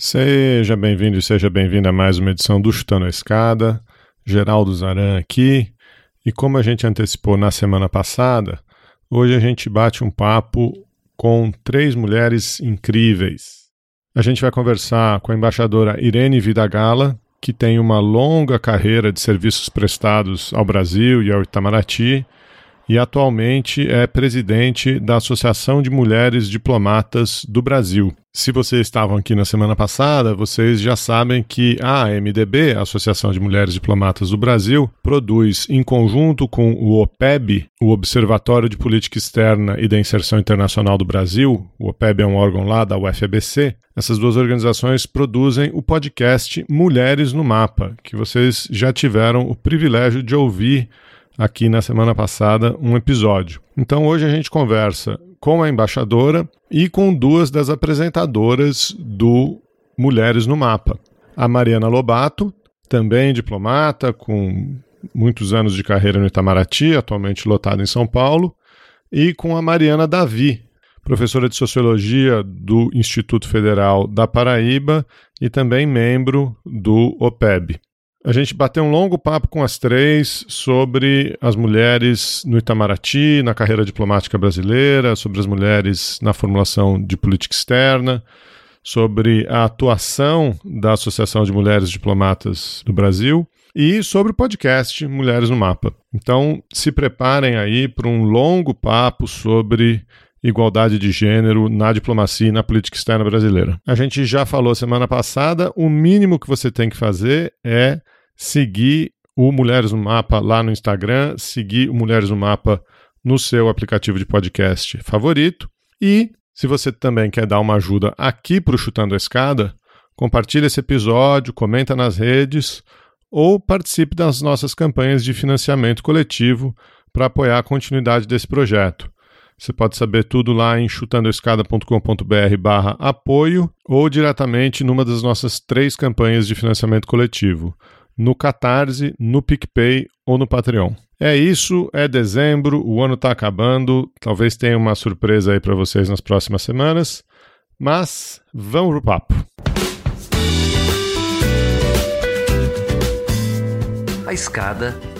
Seja bem-vindo e seja bem-vinda a mais uma edição do Chutando a Escada. Geraldo Zaran aqui. E como a gente antecipou na semana passada, hoje a gente bate um papo com três mulheres incríveis. A gente vai conversar com a embaixadora Irene Vidagala, que tem uma longa carreira de serviços prestados ao Brasil e ao Itamaraty e atualmente é presidente da Associação de Mulheres Diplomatas do Brasil. Se vocês estavam aqui na semana passada, vocês já sabem que a AMDB, a Associação de Mulheres Diplomatas do Brasil, produz, em conjunto com o OPEB, o Observatório de Política Externa e da Inserção Internacional do Brasil, o OPEB é um órgão lá da UFABC, essas duas organizações produzem o podcast Mulheres no Mapa, que vocês já tiveram o privilégio de ouvir aqui na semana passada um episódio. Então hoje a gente conversa com a embaixadora e com duas das apresentadoras do Mulheres no Mapa. A Mariana Lobato, também diplomata, com muitos anos de carreira no Itamaraty, atualmente lotada em São Paulo, e com a Mariana Davi, professora de Sociologia do Instituto Federal da Paraíba e também membro do OPEB. A gente bateu um longo papo com as três sobre as mulheres no Itamaraty, na carreira diplomática brasileira, sobre as mulheres na formulação de política externa, sobre a atuação da Associação de Mulheres Diplomatas do Brasil e sobre o podcast Mulheres no Mapa. Então, se preparem aí para um longo papo sobre igualdade de gênero na diplomacia e na política externa brasileira. A gente já falou semana passada, o mínimo que você tem que fazer é seguir o Mulheres no Mapa lá no Instagram, seguir o Mulheres no Mapa no seu aplicativo de podcast favorito e se você também quer dar uma ajuda aqui para o Chutando a Escada, compartilhe esse episódio, comenta nas redes ou participe das nossas campanhas de financiamento coletivo para apoiar a continuidade desse projeto. Você pode saber tudo lá em chutandoescada.com.br barra apoio ou diretamente numa das nossas três campanhas de financiamento coletivo, no Catarse, no PicPay ou no Patreon. É isso, é dezembro, o ano está acabando, talvez tenha uma surpresa aí para vocês nas próximas semanas, mas vamos pro papo. A escada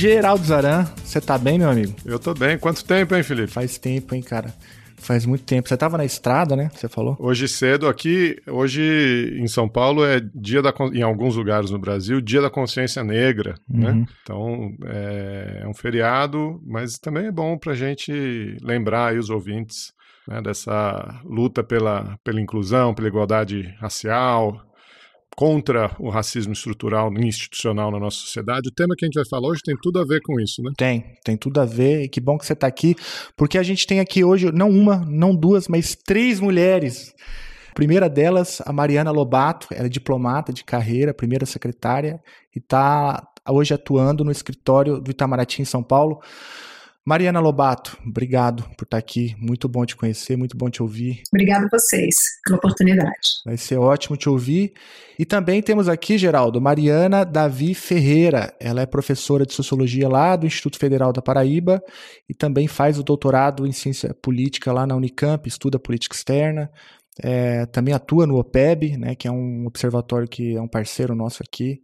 Geraldo Zaran, você tá bem, meu amigo? Eu tô bem. Quanto tempo, hein, Felipe? Faz tempo, hein, cara. Faz muito tempo. Você estava na estrada, né? Você falou? Hoje cedo aqui, hoje em São Paulo é dia da em alguns lugares no Brasil, dia da consciência negra, né? uhum. né? Então é, é, um feriado, mas também é bom para a gente lembrar aí os ouvintes né, dessa luta pela, pela inclusão, pela igualdade racial, contra o racismo estrutural e institucional na nossa sociedade. O tema que a gente vai falar hoje tem tudo a ver com isso, né? Tem, tem tudo a ver. E que bom que você está aqui, porque a gente tem aqui hoje não uma, não duas, mas três mulheres. A primeira delas, a Mariana Lobato, ela é diplomata de carreira, primeira secretária, e está hoje atuando no escritório do Itamaraty em São Paulo. Mariana Lobato, obrigado por estar aqui. Muito bom te conhecer, muito bom te ouvir. Obrigado a vocês pela oportunidade. Vai ser ótimo te ouvir. E também temos aqui, Geraldo, Mariana Davi Ferreira. Ela é professora de sociologia lá do Instituto Federal da Paraíba e também faz o doutorado em ciência política lá na Unicamp, estuda política externa. É, também atua no OPEB, né, que é um observatório que é um parceiro nosso aqui.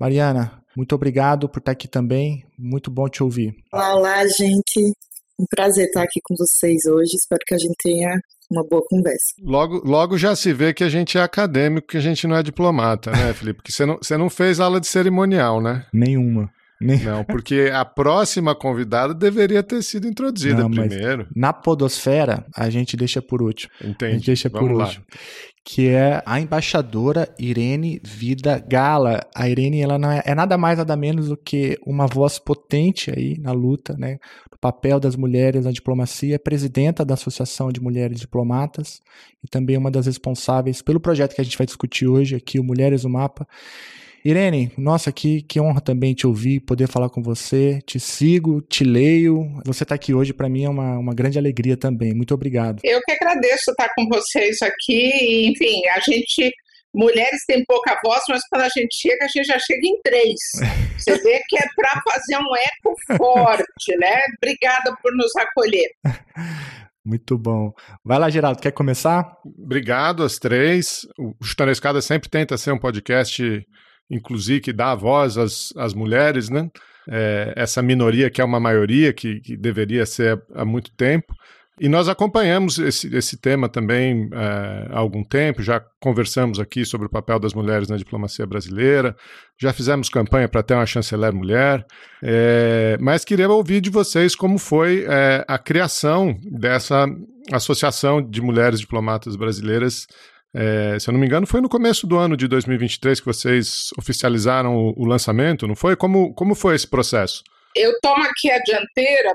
Mariana, muito obrigado por estar aqui também. Muito bom te ouvir. Olá, olá, gente. Um prazer estar aqui com vocês hoje. Espero que a gente tenha uma boa conversa. Logo, logo já se vê que a gente é acadêmico, que a gente não é diplomata, né, Felipe? Porque você não, você não fez aula de cerimonial, né? Nenhuma. Não, porque a próxima convidada deveria ter sido introduzida não, primeiro. Na podosfera, a gente deixa por último. Entendi. A gente deixa Vamos por lá. último que é a embaixadora Irene Vida Gala. A Irene ela não é, é, nada mais nada menos do que uma voz potente aí na luta, né, do papel das mulheres na diplomacia, é presidenta da Associação de Mulheres Diplomatas e também uma das responsáveis pelo projeto que a gente vai discutir hoje aqui, o Mulheres no Mapa. Irene, nossa, que, que honra também te ouvir, poder falar com você. Te sigo, te leio. Você está aqui hoje, para mim, é uma, uma grande alegria também. Muito obrigado. Eu que agradeço estar com vocês aqui. Enfim, a gente mulheres têm pouca voz, mas quando a gente chega, a gente já chega em três. Você vê que é para fazer um eco forte, né? Obrigada por nos acolher. Muito bom. Vai lá, Geraldo, quer começar? Obrigado às três. O Chutando a Escada sempre tenta ser um podcast, inclusive, que dá voz às, às mulheres, né? É, essa minoria que é uma maioria, que, que deveria ser há muito tempo. E nós acompanhamos esse, esse tema também é, há algum tempo, já conversamos aqui sobre o papel das mulheres na diplomacia brasileira, já fizemos campanha para ter uma chanceler mulher, é, mas queria ouvir de vocês como foi é, a criação dessa Associação de Mulheres Diplomatas Brasileiras. É, se eu não me engano, foi no começo do ano de 2023 que vocês oficializaram o, o lançamento, não foi? Como, como foi esse processo? Eu tomo aqui a dianteira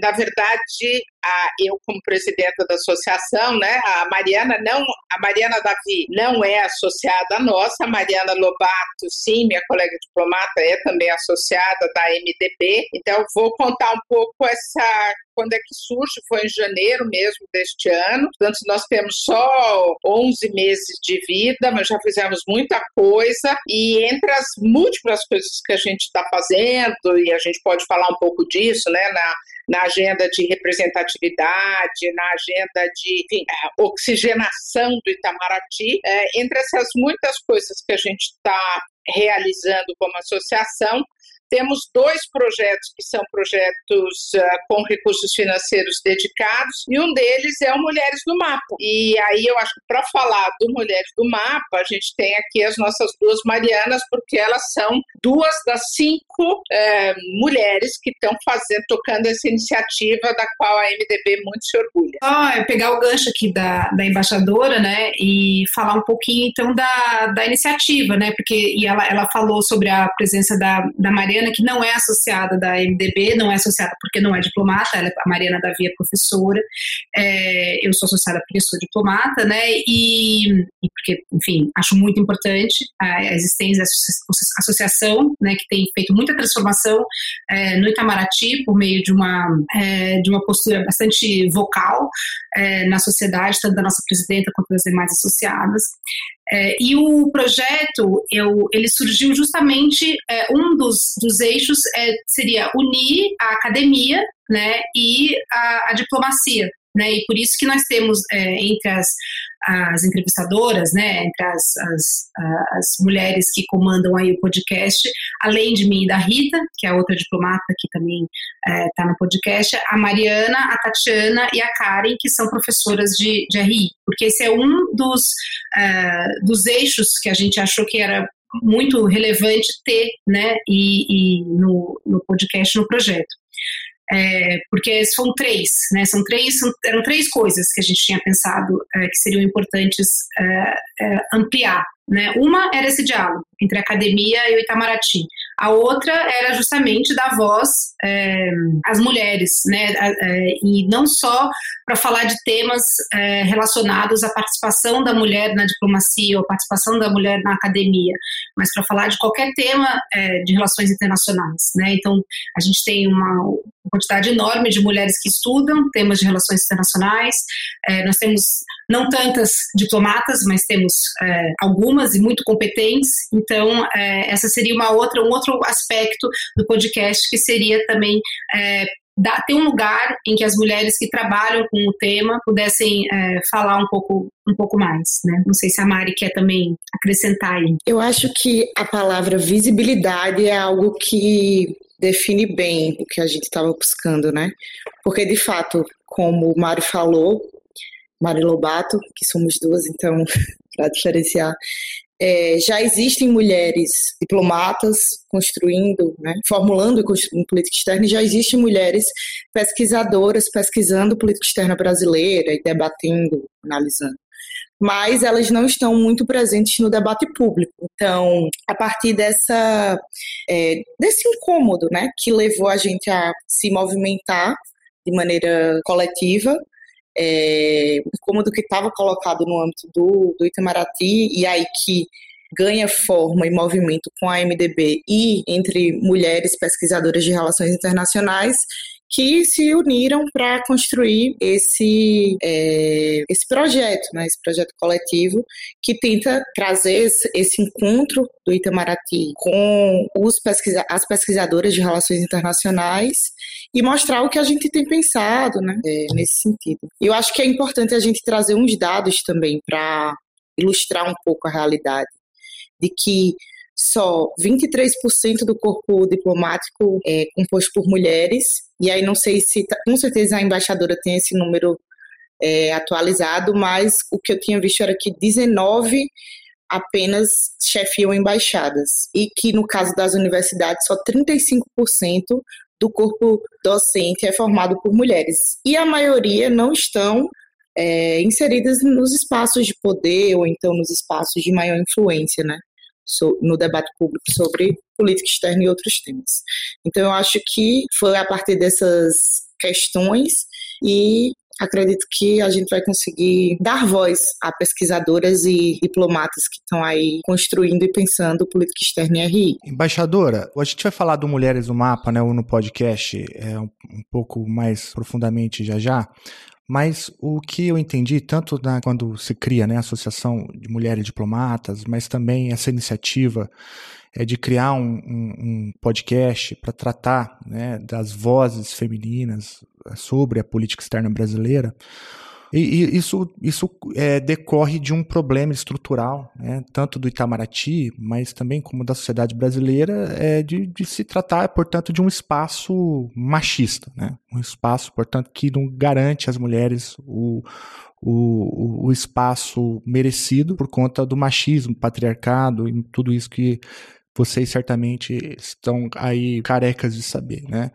na verdade, a, eu como presidenta da associação, né, a Mariana não, a Mariana Davi não é associada nossa, a Mariana Lobato, sim, minha colega diplomata, é também associada da MDB, então vou contar um pouco essa quando é que surge, foi em janeiro mesmo deste ano. Portanto, nós temos só 11 meses de vida, mas já fizemos muita coisa. E entre as múltiplas coisas que a gente está fazendo, e a gente pode falar um pouco disso, né, na, na agenda de representatividade, na agenda de enfim, oxigenação do Itamaraty. É, entre essas muitas coisas que a gente está realizando como associação, temos dois projetos que são projetos uh, com recursos financeiros dedicados e um deles é o Mulheres do Mapa. E aí eu acho que para falar do Mulheres do Mapa, a gente tem aqui as nossas duas Marianas, porque elas são duas das cinco uh, mulheres que estão fazendo, tocando essa iniciativa da qual a MDB muito se orgulha. Ah, é pegar o gancho aqui da, da embaixadora, né, e falar um pouquinho então da, da iniciativa, né, porque e ela, ela falou sobre a presença da, da Mariana Mariana, que não é associada da MDB, não é associada porque não é diplomata, ela, a Mariana Davi é professora, é, eu sou associada porque sou diplomata, né, e, e porque, enfim, acho muito importante a, a existência dessa associação, né, que tem feito muita transformação é, no Itamaraty por meio de uma, é, de uma postura bastante vocal é, na sociedade, tanto da nossa presidenta quanto das demais associadas. É, e o projeto, eu, ele surgiu justamente, é, um dos, dos eixos é, seria unir a academia né, e a, a diplomacia. Né, e por isso que nós temos é, entre as, as entrevistadoras, né, entre as, as, as, mulheres que comandam aí o podcast, além de mim e da Rita, que é outra diplomata que também está é, no podcast, a Mariana, a Tatiana e a Karen, que são professoras de, de RI, porque esse é um dos, é, dos eixos que a gente achou que era muito relevante ter, né, e, e no, no podcast, no projeto é, porque são três, né? São três, são, eram três coisas que a gente tinha pensado é, que seriam importantes é, é ampliar. Né? Uma era esse diálogo entre a academia e o Itamaraty. A outra era justamente dar voz é, às mulheres, né? É, e não só para falar de temas é, relacionados à participação da mulher na diplomacia ou participação da mulher na academia, mas para falar de qualquer tema é, de relações internacionais. Né? Então, a gente tem uma quantidade enorme de mulheres que estudam temas de relações internacionais. É, nós temos não tantas diplomatas, mas temos é, algumas e muito competentes. Então, é, essa seria uma outra, um outro aspecto do podcast que seria também é, ter um lugar em que as mulheres que trabalham com o tema pudessem é, falar um pouco, um pouco mais, né? Não sei se a Mari quer também acrescentar aí. Eu acho que a palavra visibilidade é algo que define bem o que a gente estava buscando, né? Porque, de fato, como o Mário falou, Mário Lobato, que somos duas, então, para diferenciar, é, já existem mulheres diplomatas construindo, né, formulando e construindo política externa, e já existem mulheres pesquisadoras pesquisando política externa brasileira e debatendo, analisando. Mas elas não estão muito presentes no debate público. Então, a partir dessa, é, desse incômodo né, que levou a gente a se movimentar de maneira coletiva, é, incômodo que estava colocado no âmbito do, do Itamaraty, e aí que ganha forma e movimento com a MDB e entre mulheres pesquisadoras de relações internacionais que se uniram para construir esse, é, esse projeto, né, esse projeto coletivo que tenta trazer esse, encontro do Itamaraty com os pesquisa as pesquisadoras de relações internacionais e mostrar o que a gente tem pensado né, é, nesse sentido. Eu acho que é importante a gente trazer uns dados também para ilustrar um pouco a realidade de que só 23% do corpo diplomático é composto por mulheres, e aí não sei se, tá, com certeza a embaixadora tem esse número é, atualizado, mas o que eu tinha visto era que 19 apenas chefiam embaixadas, e que no caso das universidades só 35% do corpo docente é formado por mulheres. E a maioria não estão é, inseridas nos espaços de poder ou então nos espaços de maior influência, né? No debate público sobre política externa e outros temas. Então, eu acho que foi a partir dessas questões e acredito que a gente vai conseguir dar voz a pesquisadoras e diplomatas que estão aí construindo e pensando política externa e RI. Embaixadora, a gente vai falar do Mulheres no Mapa, né, no podcast, é, um pouco mais profundamente já já, mas o que eu entendi, tanto na, quando se cria né, a Associação de Mulheres Diplomatas, mas também essa iniciativa é, de criar um, um, um podcast para tratar né, das vozes femininas sobre a política externa brasileira, e, e isso, isso é, decorre de um problema estrutural, né, tanto do Itamaraty, mas também como da sociedade brasileira, é de, de se tratar, portanto, de um espaço machista, né, um espaço, portanto, que não garante às mulheres o, o, o espaço merecido por conta do machismo, patriarcado e tudo isso que vocês certamente estão aí carecas de saber, né?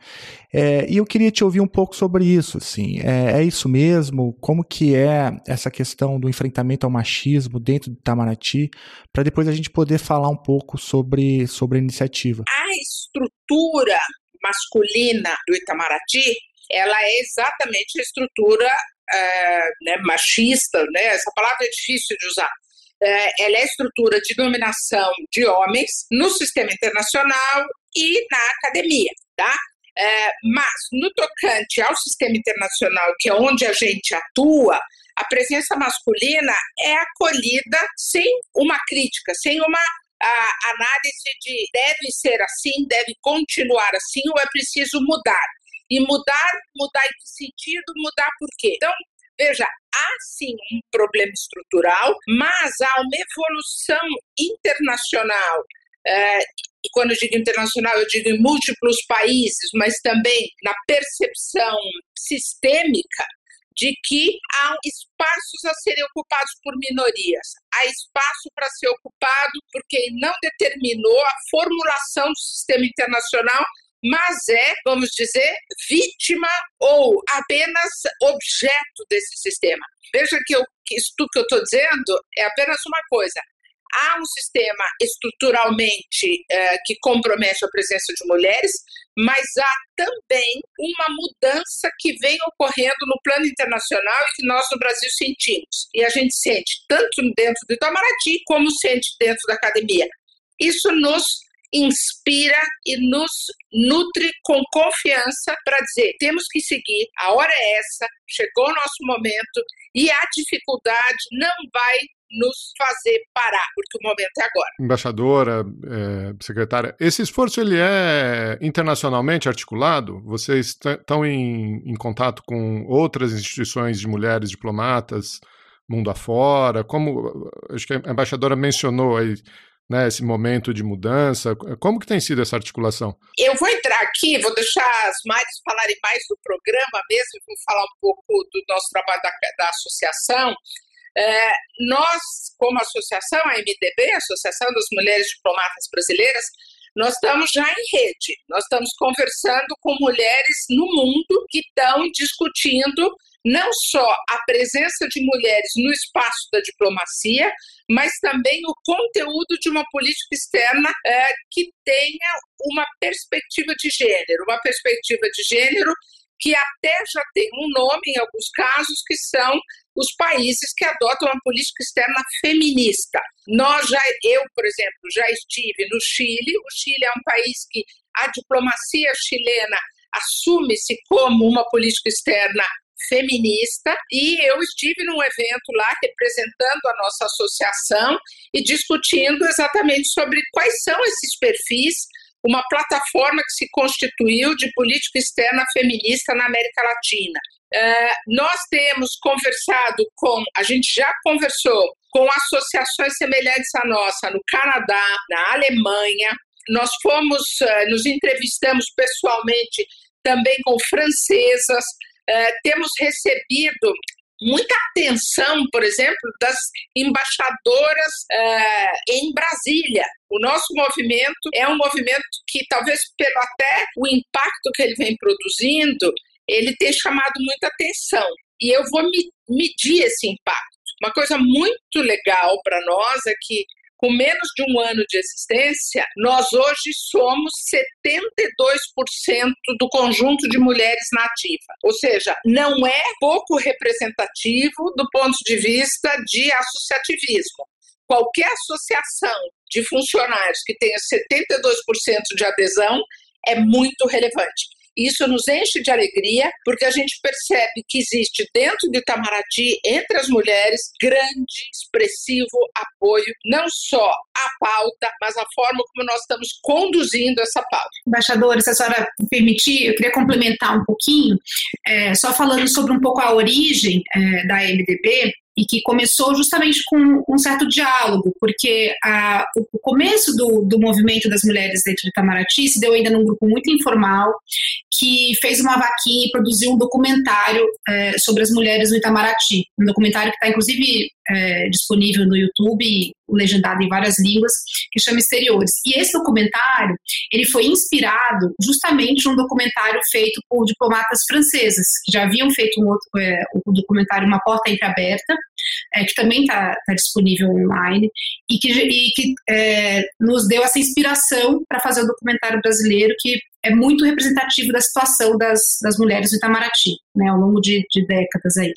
É, e eu queria te ouvir um pouco sobre isso, assim, é, é, isso mesmo? Como que é essa questão do enfrentamento ao machismo dentro do Itamaraty, para depois a gente poder falar um pouco sobre, sobre a iniciativa. A estrutura masculina do Itamaraty, ela é exatamente a estrutura é, né, machista, né? Essa palavra é difícil de usar, ela é estrutura de dominação de homens no sistema internacional e na academia, tá? É, mas no tocante ao sistema internacional, que é onde a gente atua, a presença masculina é acolhida sem uma crítica, sem uma a análise de deve ser assim, deve continuar assim ou é preciso mudar. E mudar, mudar em que sentido? Mudar por quê? Então, Veja, há sim um problema estrutural, mas há uma evolução internacional. É, e quando eu digo internacional, eu digo em múltiplos países, mas também na percepção sistêmica de que há espaços a serem ocupados por minorias. Há espaço para ser ocupado porque não determinou a formulação do sistema internacional mas é, vamos dizer, vítima ou apenas objeto desse sistema. Veja que, eu, que isso tudo que eu estou dizendo é apenas uma coisa. Há um sistema estruturalmente é, que compromete a presença de mulheres, mas há também uma mudança que vem ocorrendo no plano internacional e que nós no Brasil sentimos. E a gente sente tanto dentro do Itamaraty como sente dentro da academia. Isso nos inspira e nos nutre com confiança para dizer: temos que seguir, a hora é essa, chegou o nosso momento e a dificuldade não vai nos fazer parar, porque o momento é agora. Embaixadora, é, secretária, esse esforço ele é internacionalmente articulado? Vocês estão em, em contato com outras instituições de mulheres diplomatas, mundo afora? Como acho que a embaixadora mencionou aí né, esse momento de mudança? Como que tem sido essa articulação? Eu vou entrar aqui, vou deixar as Maris falarem mais do programa mesmo, vou falar um pouco do nosso trabalho da, da associação. É, nós, como associação, a MDB, Associação das Mulheres Diplomatas Brasileiras, nós estamos já em rede, nós estamos conversando com mulheres no mundo que estão discutindo não só a presença de mulheres no espaço da diplomacia, mas também o conteúdo de uma política externa é, que tenha uma perspectiva de gênero, uma perspectiva de gênero que até já tem um nome em alguns casos, que são os países que adotam uma política externa feminista. Nós já, eu, por exemplo, já estive no Chile. O Chile é um país que a diplomacia chilena assume-se como uma política externa feminista e eu estive num evento lá representando a nossa associação e discutindo exatamente sobre quais são esses perfis uma plataforma que se constituiu de política externa feminista na América Latina. Uh, nós temos conversado com, a gente já conversou com associações semelhantes à nossa no Canadá, na Alemanha. Nós fomos, uh, nos entrevistamos pessoalmente também com francesas. Uh, temos recebido muita atenção, por exemplo, das embaixadoras uh, em Brasília. O nosso movimento é um movimento que, talvez pelo até o impacto que ele vem produzindo, ele tem chamado muita atenção. E eu vou medir esse impacto. Uma coisa muito legal para nós é que com menos de um ano de existência, nós hoje somos 72% do conjunto de mulheres na ativa. Ou seja, não é pouco representativo do ponto de vista de associativismo. Qualquer associação de funcionários que tenha 72% de adesão é muito relevante. Isso nos enche de alegria, porque a gente percebe que existe dentro de Itamaraty, entre as mulheres, grande, expressivo apoio, não só à pauta, mas à forma como nós estamos conduzindo essa pauta. Embaixadora, se a senhora permitir, eu queria complementar um pouquinho, é, só falando sobre um pouco a origem é, da MDB, e que começou justamente com um certo diálogo, porque a, o começo do, do movimento das mulheres dentro de Itamaraty se deu ainda num grupo muito informal, que fez uma vaquinha e produziu um documentário é, sobre as mulheres no Itamaraty, um documentário que está inclusive é, disponível no YouTube, legendado em várias línguas, que chama Exteriores. E esse documentário, ele foi inspirado justamente num documentário feito por diplomatas francesas, que já haviam feito um outro, é, o documentário Uma Porta Entreaberta, é, que também está tá disponível online, e que, e que é, nos deu essa inspiração para fazer o documentário brasileiro, que é muito representativo da situação das, das mulheres do Itamaraty, né, ao longo de, de décadas aí.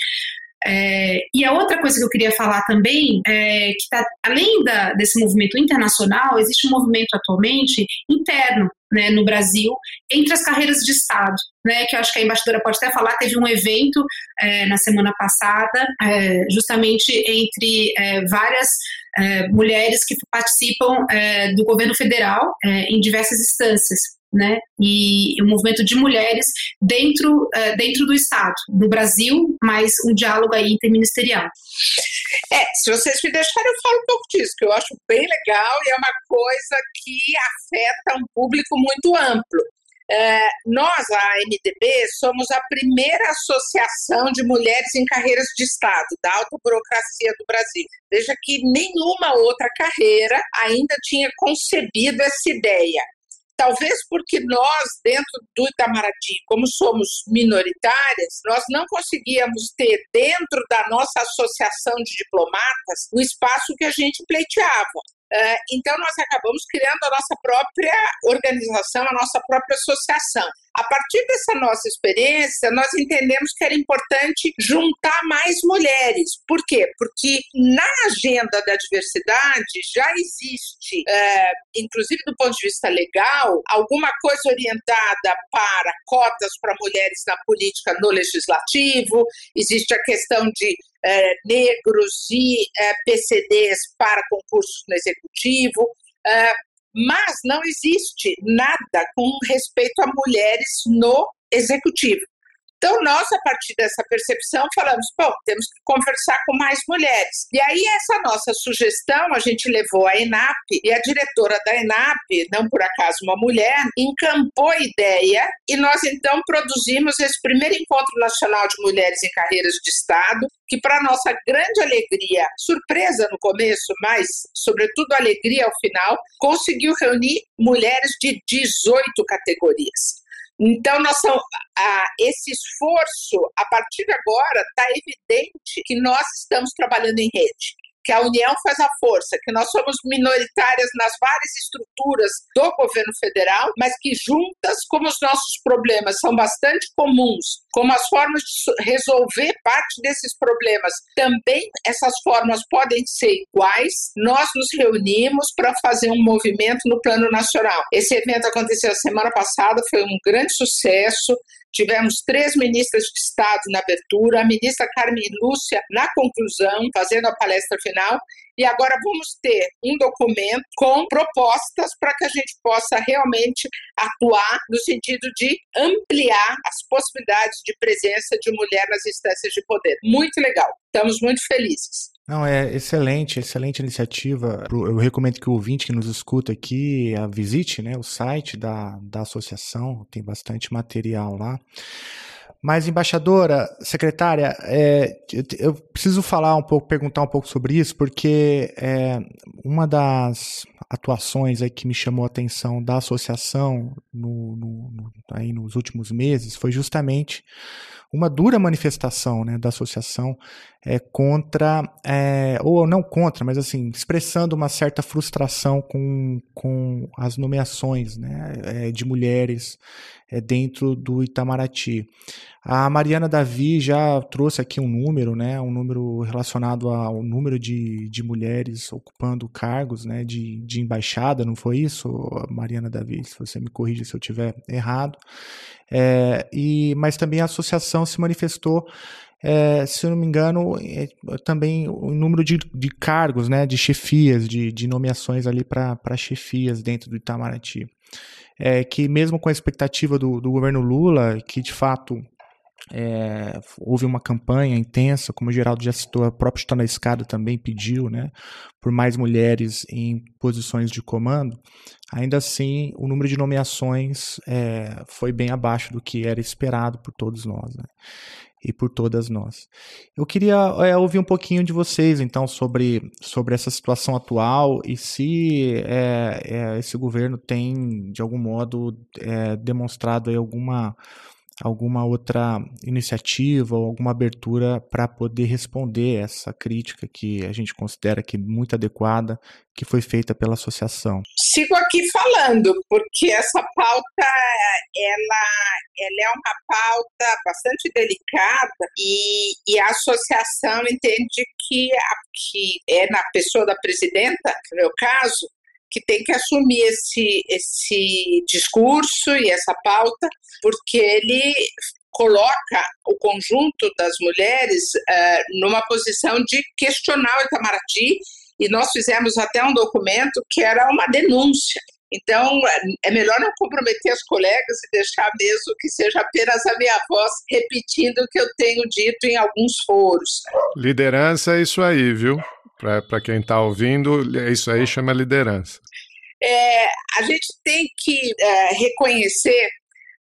É, e a outra coisa que eu queria falar também é que, tá, além da, desse movimento internacional, existe um movimento atualmente interno né, no Brasil entre as carreiras de Estado, né, que eu acho que a embaixadora pode até falar. Teve um evento é, na semana passada, é, justamente entre é, várias é, mulheres que participam do governo federal em diversas instâncias né? E o movimento de mulheres dentro, uh, dentro do Estado, no Brasil, mas um diálogo aí interministerial. É, se vocês me deixarem, eu falo um pouco disso, que eu acho bem legal e é uma coisa que afeta um público muito amplo. É, nós, a MDB, somos a primeira associação de mulheres em carreiras de Estado, da alta burocracia do Brasil. Veja que nenhuma outra carreira ainda tinha concebido essa ideia. Talvez porque nós, dentro do Itamaraty, como somos minoritárias, nós não conseguíamos ter dentro da nossa associação de diplomatas o espaço que a gente pleiteava. Eh, então, nós acabamos criando a nossa própria organização, a nossa própria associação. A partir dessa nossa experiência, nós entendemos que era importante juntar mais mulheres. Por quê? Porque na agenda da diversidade já existe, é, inclusive do ponto de vista legal, alguma coisa orientada para cotas para mulheres na política no legislativo, existe a questão de é, negros e é, PCDs para concursos no executivo. É, mas não existe nada com respeito a mulheres no executivo. Então, nós, a partir dessa percepção, falamos: bom, temos que conversar com mais mulheres. E aí, essa nossa sugestão, a gente levou a ENAP, e a diretora da ENAP, não por acaso uma mulher, encampou a ideia, e nós então produzimos esse primeiro Encontro Nacional de Mulheres em Carreiras de Estado, que, para nossa grande alegria, surpresa no começo, mas, sobretudo, alegria ao final, conseguiu reunir mulheres de 18 categorias. Então, nós são, esse esforço, a partir de agora, está evidente que nós estamos trabalhando em rede. Que a união faz a força, que nós somos minoritárias nas várias estruturas do governo federal, mas que juntas, como os nossos problemas são bastante comuns, como as formas de resolver parte desses problemas também essas formas podem ser iguais, nós nos reunimos para fazer um movimento no plano nacional. Esse evento aconteceu a semana passada, foi um grande sucesso. Tivemos três ministras de Estado na abertura, a ministra Carmen Lúcia na conclusão, fazendo a palestra final, e agora vamos ter um documento com propostas para que a gente possa realmente atuar no sentido de ampliar as possibilidades de presença de mulher nas instâncias de poder. Muito legal, estamos muito felizes. Não, é excelente, excelente iniciativa. Eu recomendo que o ouvinte que nos escuta aqui visite né, o site da, da associação, tem bastante material lá. Mas, embaixadora, secretária, é, eu preciso falar um pouco, perguntar um pouco sobre isso, porque é, uma das atuações aí que me chamou a atenção da associação no, no, no, aí nos últimos meses foi justamente uma dura manifestação né, da associação é, contra, é, ou não contra, mas assim, expressando uma certa frustração com, com as nomeações né, é, de mulheres é, dentro do Itamaraty. A Mariana Davi já trouxe aqui um número, né, um número relacionado ao número de, de mulheres ocupando cargos né, de, de embaixada, não foi isso, Mariana Davi? Se você me corrige se eu estiver errado. É, e, mas também a associação se manifestou é, se eu não me engano, é, também o número de, de cargos, né, de chefias, de, de nomeações ali para chefias dentro do Itamaraty. É, que mesmo com a expectativa do, do governo Lula, que de fato é, houve uma campanha intensa, como o Geraldo já citou, a própria Está na Escada também pediu, né, por mais mulheres em posições de comando. Ainda assim, o número de nomeações é, foi bem abaixo do que era esperado por todos nós. Né? E por todas nós. Eu queria é, ouvir um pouquinho de vocês, então, sobre, sobre essa situação atual e se é, é, esse governo tem, de algum modo, demonstrado alguma alguma outra iniciativa ou alguma abertura para poder responder essa crítica que a gente considera que muito adequada que foi feita pela associação. Sigo aqui falando porque essa pauta ela, ela é uma pauta bastante delicada e, e a associação entende que, que é na pessoa da presidenta, no meu caso, que tem que assumir esse, esse discurso e essa pauta, porque ele coloca o conjunto das mulheres uh, numa posição de questionar o Itamaraty, e nós fizemos até um documento que era uma denúncia. Então, é melhor não comprometer as colegas e deixar mesmo que seja apenas a minha voz repetindo o que eu tenho dito em alguns foros. Liderança é isso aí, viu? Para quem está ouvindo, isso aí chama liderança. É, a gente tem que é, reconhecer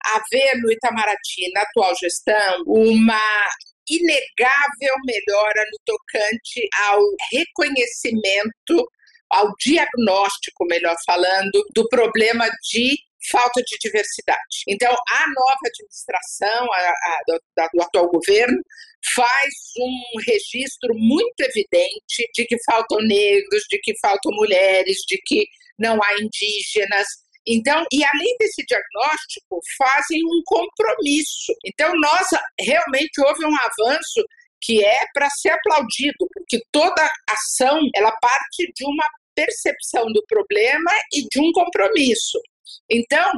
haver no Itamaraty, na atual gestão, uma inegável melhora no tocante ao reconhecimento, ao diagnóstico, melhor falando, do problema de falta de diversidade. Então, a nova administração a, a, do, do atual governo faz um registro muito evidente de que faltam negros, de que faltam mulheres, de que não há indígenas. Então, e além desse diagnóstico, fazem um compromisso. Então, nós realmente houve um avanço que é para ser aplaudido, porque toda ação ela parte de uma percepção do problema e de um compromisso. Então,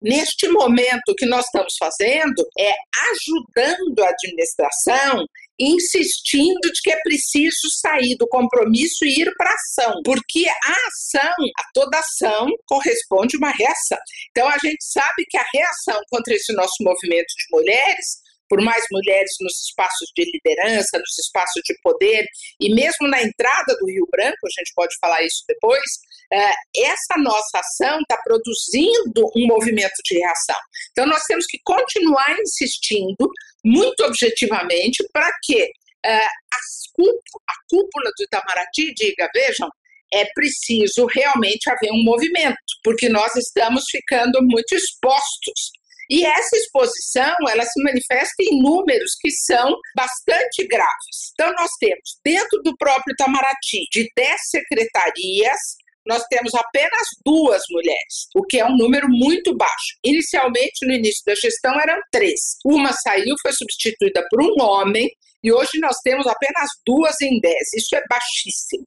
neste momento, o que nós estamos fazendo é ajudando a administração insistindo de que é preciso sair do compromisso e ir para a ação, porque a ação, a toda ação corresponde uma reação. Então a gente sabe que a reação contra esse nosso movimento de mulheres por mais mulheres nos espaços de liderança, nos espaços de poder, e mesmo na entrada do Rio Branco, a gente pode falar isso depois, é, essa nossa ação está produzindo um movimento de reação. Então, nós temos que continuar insistindo, muito objetivamente, para que é, a cúpula do Itamaraty diga: vejam, é preciso realmente haver um movimento, porque nós estamos ficando muito expostos E essa exposição, ela se manifesta em números que são bastante graves. Então, nós temos, dentro do próprio Itamaraty, de 10 secretarias, nós temos apenas duas mulheres, o que é um número muito baixo. Inicialmente, no início da gestão, eram três. Uma saiu, foi substituída por um homem, e hoje nós temos apenas duas em dez. Isso é baixíssimo.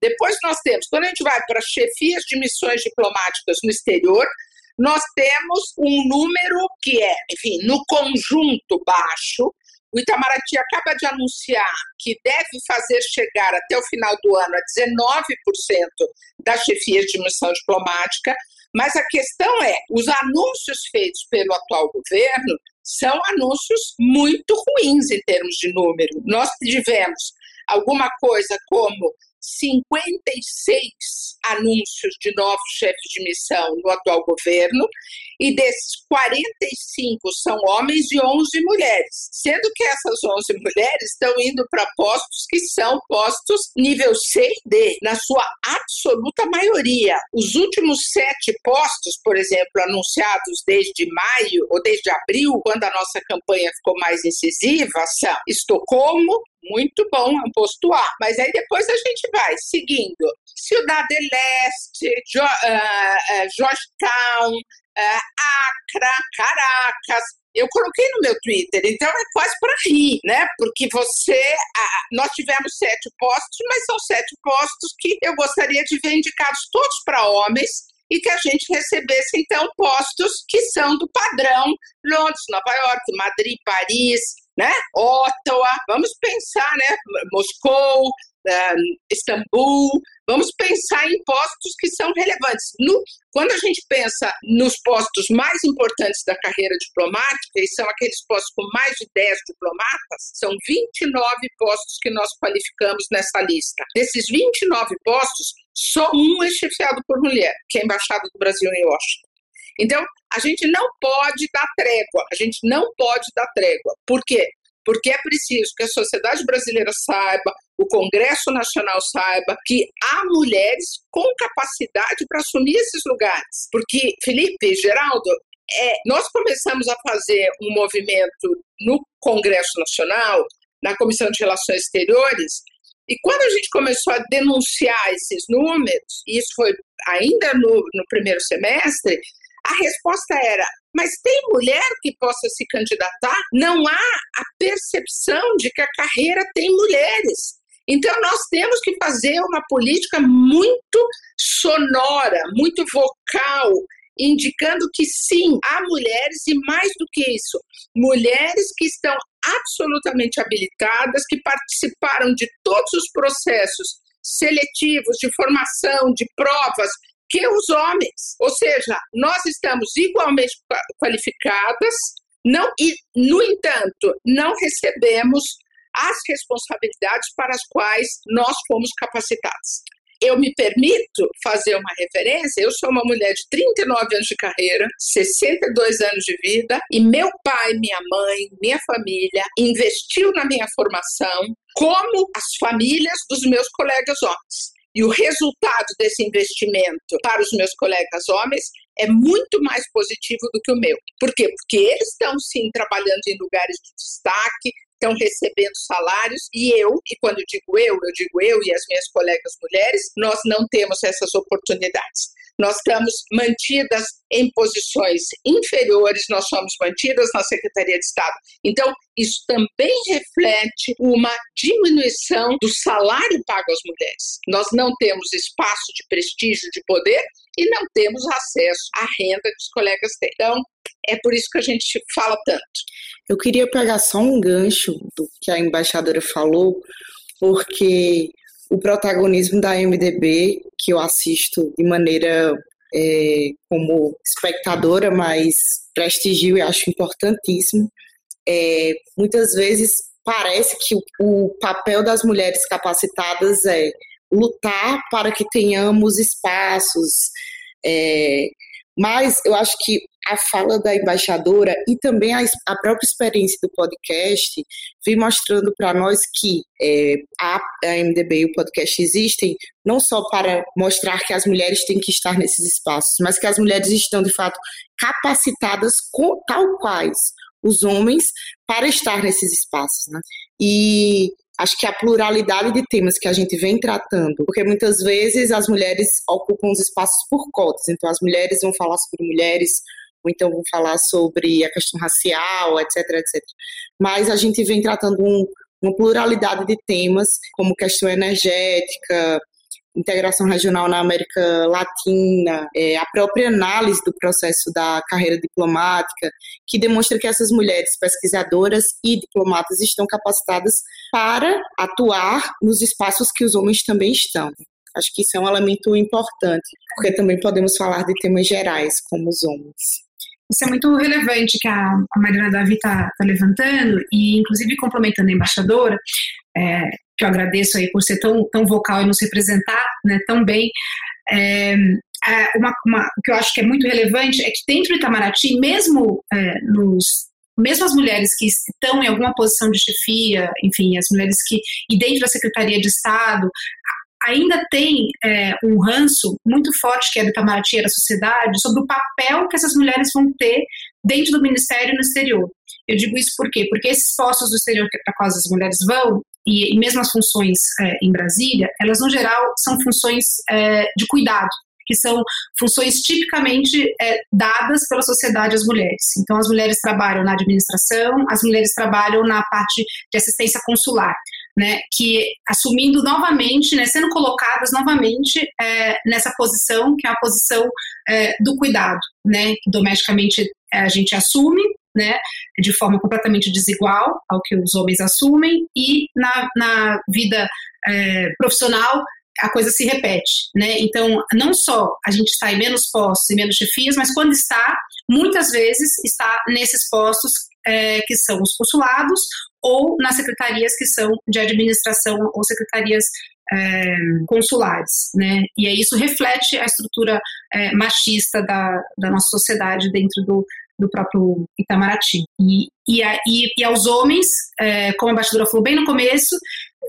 Depois nós temos, quando a gente vai para chefias de missões diplomáticas no exterior, nós temos um número que é, enfim, no conjunto baixo, o Itamaraty acaba de anunciar que deve fazer chegar até o final do ano a 19% das chefias de missão diplomática, mas a questão é: os anúncios feitos pelo atual governo são anúncios muito ruins em termos de número. Nós tivemos alguma coisa como 56 anúncios de novos chefes de missão no atual governo, e desses 45 são homens e 11 mulheres, sendo que essas 11 mulheres estão indo para postos que são postos nível C e D, na sua absoluta maioria. Os últimos sete postos, por exemplo, anunciados desde maio ou desde abril, quando a nossa campanha ficou mais incisiva, são Estocolmo, muito bom, é um posto A. Mas aí depois a gente vai seguindo. Cidade Leste, jo, uh, uh, Georgetown, Acra, Caracas. Eu coloquei no meu Twitter, então é quase para rir, né? Porque você. nós tivemos sete postos, mas são sete postos que eu gostaria de ver indicados todos para homens e que a gente recebesse, então, postos que são do padrão Londres, Nova York, Madrid, Paris, né? Ottawa, vamos pensar, né? Moscou, uh, Istambul, vamos pensar em postos que são relevantes. No, quando a gente pensa nos postos mais importantes da carreira diplomática, e são aqueles postos com mais de 10 diplomatas, são 29 postos que nós qualificamos nessa lista. Desses 29 postos, só um é chefiado por mulher, que é a Embaixada do Brasil em Washington. Então, a gente não pode dar trégua, a gente não pode dar trégua. Por quê? Porque é preciso que a sociedade brasileira saiba, o Congresso Nacional saiba que há mulheres com capacidade para assumir esses lugares. Porque, Felipe, Geraldo, é, nós começamos a fazer um movimento no Congresso Nacional, na Comissão de Relações Exteriores, e quando a gente começou a denunciar esses números, e isso foi ainda no, no primeiro semestre, a resposta era: mas tem mulher que possa se candidatar? Não há a percepção de que a carreira tem mulheres. Então, nós temos que fazer uma política muito sonora, muito vocal, indicando que sim, há mulheres e mais do que isso, mulheres que estão absolutamente habilitadas, que participaram de todos os processos seletivos, de formação, de provas, que os homens. Ou seja, nós estamos igualmente qualificadas, não, e, no entanto, não recebemos as responsabilidades para as quais nós fomos capacitados. Eu me permito fazer uma referência. Eu sou uma mulher de 39 anos de carreira, 62 anos de vida, e meu pai, minha mãe, minha família investiu na minha formação, como as famílias dos meus colegas homens. E o resultado desse investimento para os meus colegas homens é muito mais positivo do que o meu. Por quê? Porque eles estão sim trabalhando em lugares de destaque, estão recebendo salários e eu, e quando digo eu, eu digo eu e as minhas colegas mulheres, nós não temos essas oportunidades. Nós estamos mantidas em posições inferiores, nós somos mantidas na Secretaria de Estado. Então, isso também reflete uma diminuição do salário pago às mulheres. Nós não temos espaço de prestígio, de poder e não temos acesso à renda que os colegas têm. Então, é por isso que a gente fala tanto. Eu queria pegar só um gancho do que a embaixadora falou, porque o protagonismo da MDB, que eu assisto de maneira é, como espectadora, mas prestigio e acho importantíssimo, é, muitas vezes parece que o, papel das mulheres capacitadas é lutar para que tenhamos espaços, é, mas eu acho que a fala da embaixadora e também a, a própria experiência do podcast vem mostrando para nós que é, a, a MDB e o podcast existem não só para mostrar que as mulheres têm que estar nesses espaços, mas que as mulheres estão de fato capacitadas com, tal quais os homens para estar nesses espaços. Né? E acho que a pluralidade de temas que a gente vem tratando, porque muitas vezes as mulheres ocupam os espaços por cotas, então as mulheres vão falar sobre mulheres, então vão falar sobre a questão racial, etc, etc. Mas a gente vem tratando um, uma pluralidade de temas, como questão energética, integração regional na América Latina, é, a própria análise do processo da carreira diplomática, que demonstra que essas mulheres pesquisadoras e diplomatas estão capacitadas para atuar nos espaços que os homens também estão. Acho que isso é um elemento importante, porque também podemos falar de temas gerais, como os homens. Isso é muito relevante que a, a Mariana Davi está tá levantando, e inclusive complementando a embaixadora, é, que eu agradeço aí por ser tão, tão vocal e nos representar né, tão bem. É, é, uma, uma, o que eu acho que é muito relevante é que dentro do Itamaraty, mesmo é, nos mesmo as mulheres que estão em alguma posição de chefia, enfim, as mulheres que e dentro da Secretaria de Estado, ainda tem é, um ranço muito forte que é do Itamaraty e da sociedade sobre o papel que essas mulheres vão ter dentro do Ministério e no exterior. Eu digo isso por quê? Porque esses postos do exterior para quais as mulheres vão, e, e mesmo as funções é, em Brasília, elas no geral são funções é, de cuidado, que são funções tipicamente é, dadas pela sociedade às mulheres. Então, as mulheres trabalham na administração, as mulheres trabalham na parte de assistência consular. Né, que assumindo novamente, né, sendo colocadas novamente é, nessa posição, que é a posição é, do cuidado, né, que domesticamente a gente assume, né, de forma completamente desigual ao que os homens assumem, e na, na vida é, profissional a coisa se repete, né? Então, não só a gente está em menos postos e menos chefias, mas quando está, muitas vezes está nesses postos é, que são os consulados ou nas secretarias que são de administração ou secretarias é, consulares, né? E aí isso reflete a estrutura é, machista da, da nossa sociedade dentro do, do próprio Itamaraty. E, e, a, e, e aos homens, é, como a embaixadora falou bem no começo,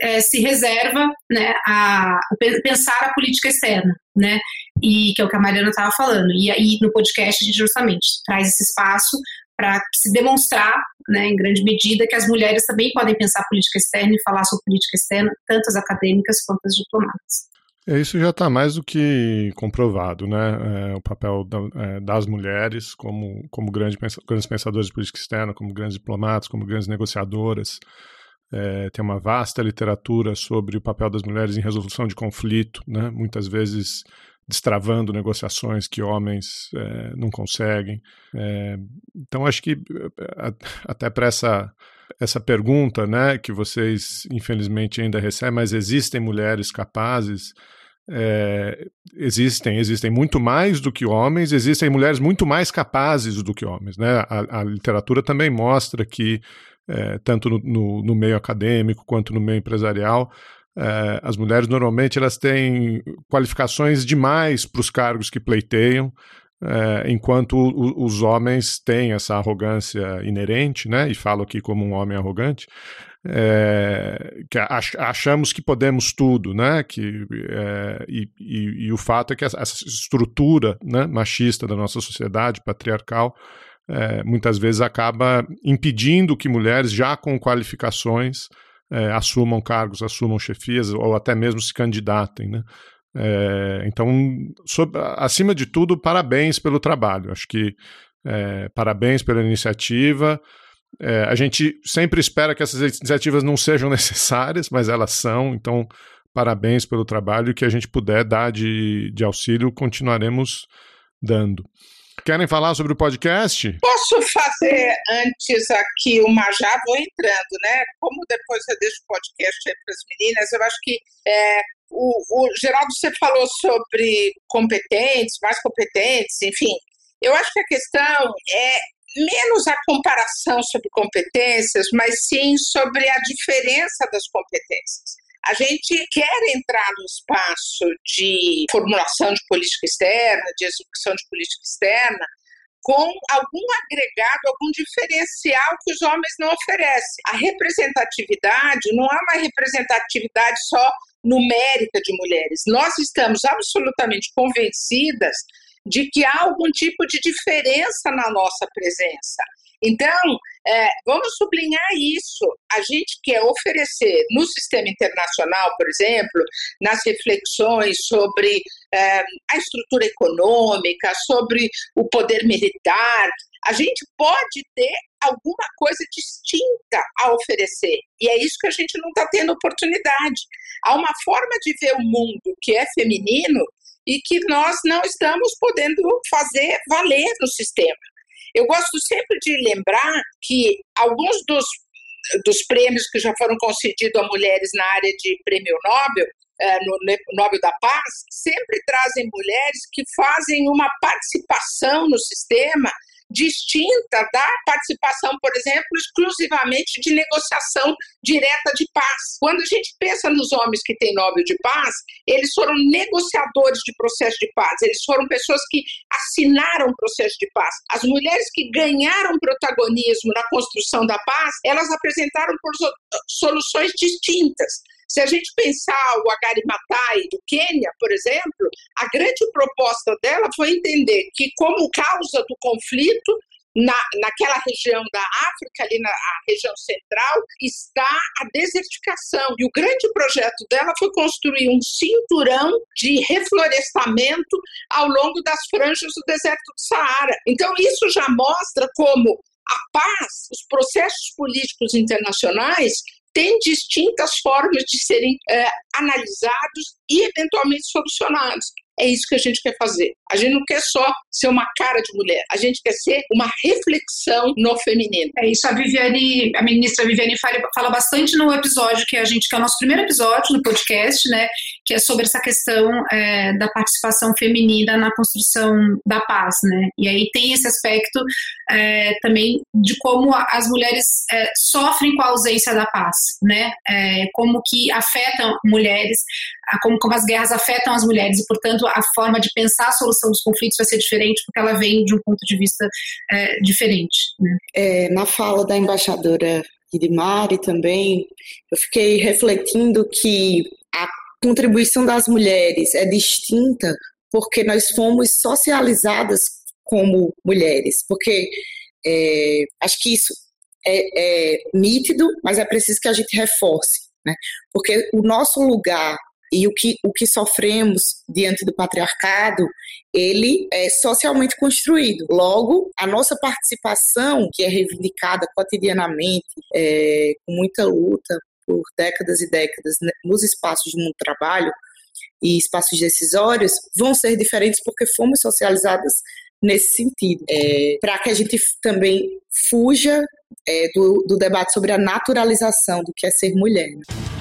é, se reserva né, a, a, pensar a política externa, né? E que é o que a Mariana estava falando. E aí no podcast a gente justamente traz esse espaço para se demonstrar, né, em grande medida, que as mulheres também podem pensar política externa e falar sobre política externa, tanto as acadêmicas quanto as diplomatas. É, isso já está mais do que comprovado, né? É, o papel da, é, das mulheres como, como grande, grandes pensadores de política externa, como grandes diplomatas, como grandes negociadoras. É, tem uma vasta literatura sobre o papel das mulheres em resolução de conflito, né? muitas vezes destravando negociações que homens é, não conseguem. É, então, acho que até para essa essa pergunta, né, que vocês infelizmente ainda recebem, mas existem mulheres capazes. É, existem, existem muito mais do que homens, existem mulheres muito mais capazes do que homens. Né? A, a literatura também mostra que, tanto no, no, no, meio acadêmico quanto no meio empresarial, é, as mulheres normalmente elas têm qualificações demais para os cargos que pleiteiam, é, enquanto o, os homens têm essa arrogância inerente, né? E falo aqui como um homem arrogante, é, que ach, achamos que podemos tudo, né? Que, e, e, e, o fato é que essa, essa estrutura né, machista da nossa sociedade, patriarcal, muitas vezes acaba impedindo que mulheres já com qualificações é, assumam cargos, assumam chefias ou até mesmo se candidatem, né? É, então, acima de tudo, parabéns pelo trabalho. Acho que é, parabéns pela iniciativa. É, a gente sempre espera que essas iniciativas não sejam necessárias, mas elas são. Então, parabéns pelo trabalho que a gente puder dar de, de auxílio, continuaremos dando. Querem falar sobre o podcast? Posso fazer antes aqui uma já vou entrando, né? Como depois eu deixo o podcast aí para as meninas, eu acho que é, o, o Geraldo, você falou sobre competentes, mais competentes, enfim. Eu acho que a questão é menos a comparação sobre competências, mas sim sobre a diferença das competências. A gente quer entrar no espaço de formulação de política externa, de execução de política externa, com algum agregado, algum diferencial que os homens não oferecem. A representatividade não é uma representatividade só numérica de mulheres. Nós estamos absolutamente convencidas de que há algum tipo de diferença na nossa presença. Então, é, vamos sublinhar isso. A gente quer oferecer no sistema internacional, por exemplo, nas reflexões sobre é, a estrutura econômica, sobre o poder militar, a gente pode ter alguma coisa distinta a oferecer. E é isso que a gente não está tendo oportunidade. Há uma forma de ver o mundo que é feminino e que nós não estamos podendo fazer valer no sistema. Eu gosto sempre de lembrar que alguns dos, dos prêmios que já foram concedidos a mulheres na área de prêmio Nobel, é, no Nobel da Paz, sempre trazem mulheres que fazem uma participação no sistema distinta da participação, por exemplo, exclusivamente de negociação direta de paz. Quando a gente pensa nos homens que têm Nobel de Paz, eles foram negociadores de processo de paz, eles foram pessoas que assinaram processo de paz. As mulheres que ganharam protagonismo na construção da paz, elas apresentaram soluções distintas. Se a gente pensar o Agari Matai do Quênia, por exemplo, a grande proposta dela foi entender que, como causa do conflito, na, naquela região da África, ali na região central, está a desertificação. E o grande projeto dela foi construir um cinturão de reflorestamento ao longo das franjas do deserto do Saara. Então, isso já mostra como a paz, os processos políticos internacionais têm distintas formas de serem é, analisados e eventualmente solucionados. É isso que a gente quer fazer. A gente não quer só ser uma cara de mulher, a gente quer ser uma reflexão no feminino. É isso, a Viviane, a ministra Viviane fala, fala bastante no episódio que a gente, que é o nosso primeiro episódio no podcast, né, que é sobre essa questão é, da participação feminina na construção da paz, né, e aí tem esse aspecto é, também de como as mulheres é, sofrem com a ausência da paz, né, é, como que afetam mulheres, como, como as guerras afetam as mulheres e, portanto, a forma de pensar a solução dos conflitos vai ser diferente porque ela vem de um ponto de vista é, diferente. Né? É, na fala da embaixadora Idimari também, eu fiquei refletindo que a contribuição das mulheres é distinta porque nós fomos socializadas como mulheres, porque é, acho que isso é, é, nítido, mas é preciso que a gente reforce, né? Porque o nosso lugar e o que, o que sofremos diante do patriarcado, ele é socialmente construído. Logo, a nossa participação, que é reivindicada cotidianamente, é, com muita luta por décadas e décadas né, nos espaços de mundo trabalho e espaços decisórios, vão ser diferentes porque fomos socializadas nesse sentido. É, Para que a gente também fuja é, do, do debate sobre a naturalização do que é ser mulher. Né?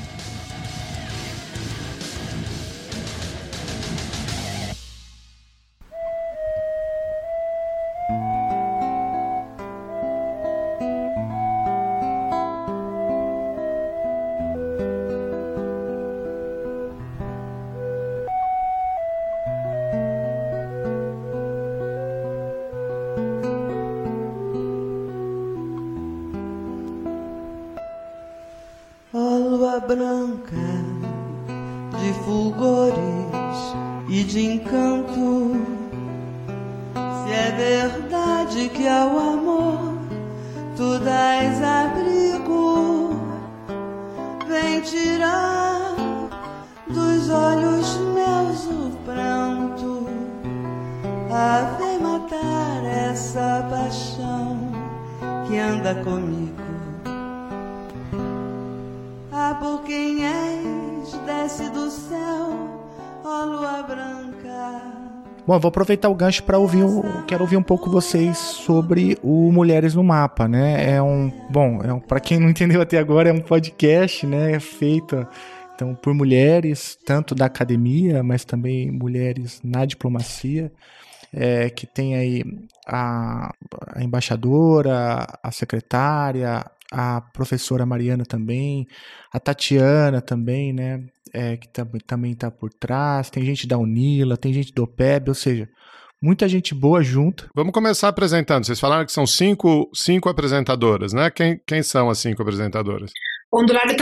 verdade que é ao amor tu dás abrigo, vem tirar dos olhos meus o pranto, a vem matar essa paixão que anda comigo. Ah, por quem és, desce do céu, ó lua branca. Bom, vou aproveitar o gancho para ouvir, quero ouvir um pouco vocês sobre o Mulheres no Mapa, né? É um, bom, é um, para quem não entendeu até agora, é um podcast, né? É feito então por mulheres, tanto da academia, mas também mulheres na diplomacia. é, que tem aí a, a embaixadora, a secretária, a professora Mariana também, a Tatiana também, né? É, que tam, também está por trás, tem gente da Unila, tem gente do OPEB, ou seja, muita gente boa junto. Vamos começar apresentando. Vocês falaram que são cinco, cinco apresentadoras, né? Quem, quem são as cinco apresentadoras? Bom, do lado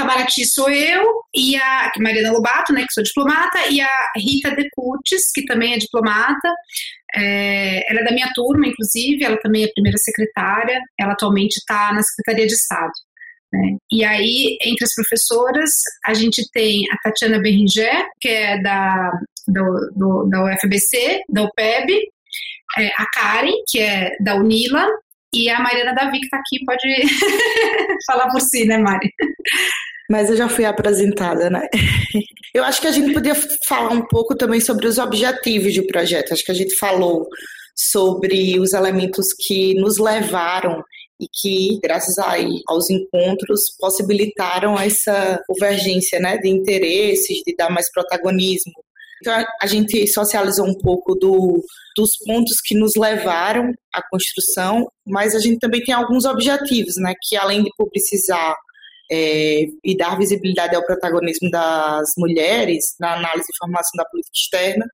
sou eu e a Mariana Lobato, né, que sou diplomata, e a Rita De Curtis, que também é diplomata. É, ela é da minha turma, inclusive, ela também é primeira secretária, ela atualmente está na Secretaria de Estado. Né? E aí, entre as professoras, a gente tem a Tatiana Berringer, que é da, do, do, da UFBC, da UPEB, é, a Karen, que é da UNILA, e a Mariana Davi, que está aqui, pode falar por si, né, Mari? Mas eu já fui apresentada, né? Eu acho que a gente podia falar um pouco também sobre os objetivos do projeto. Acho que a gente falou sobre os elementos que nos levaram e que, graças aí aos encontros, possibilitaram essa convergência né, de interesses, de dar mais protagonismo. Então, a gente socializou um pouco do, dos pontos que nos levaram à construção, mas a gente também tem alguns objetivos, né, que além de publicizar é, e dar visibilidade ao protagonismo das mulheres na análise e formação da política externa,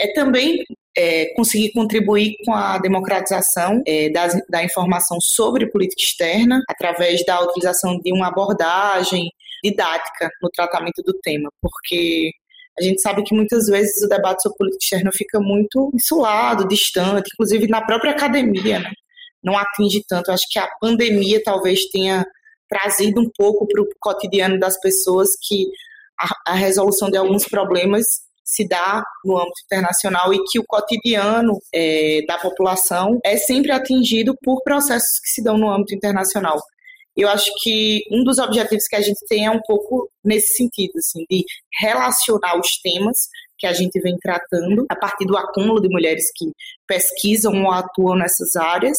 é também é, conseguir contribuir com a democratização é, das, da informação sobre política externa através da utilização de uma abordagem didática no tratamento do tema, porque a gente sabe que muitas vezes o debate sobre política externa fica muito insulado, distante, inclusive na própria academia, né? não atinge tanto. Acho que a pandemia talvez tenha trazido um pouco para o cotidiano das pessoas que a, a, resolução de alguns problemas se dá no âmbito internacional e que o cotidiano é, da população é sempre atingido por processos que se dão no âmbito internacional. Eu acho que um dos objetivos que a gente tem é um pouco nesse sentido, assim, de relacionar os temas que a gente vem tratando a partir do acúmulo de mulheres que pesquisam ou atuam nessas áreas,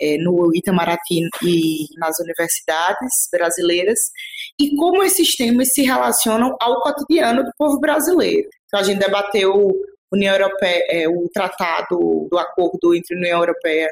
é, no Itamaraty e nas universidades brasileiras, e como esses temas se relacionam ao cotidiano do povo brasileiro. Então, a gente debateu União Europeia, é, o tratado do acordo entre a União Europeia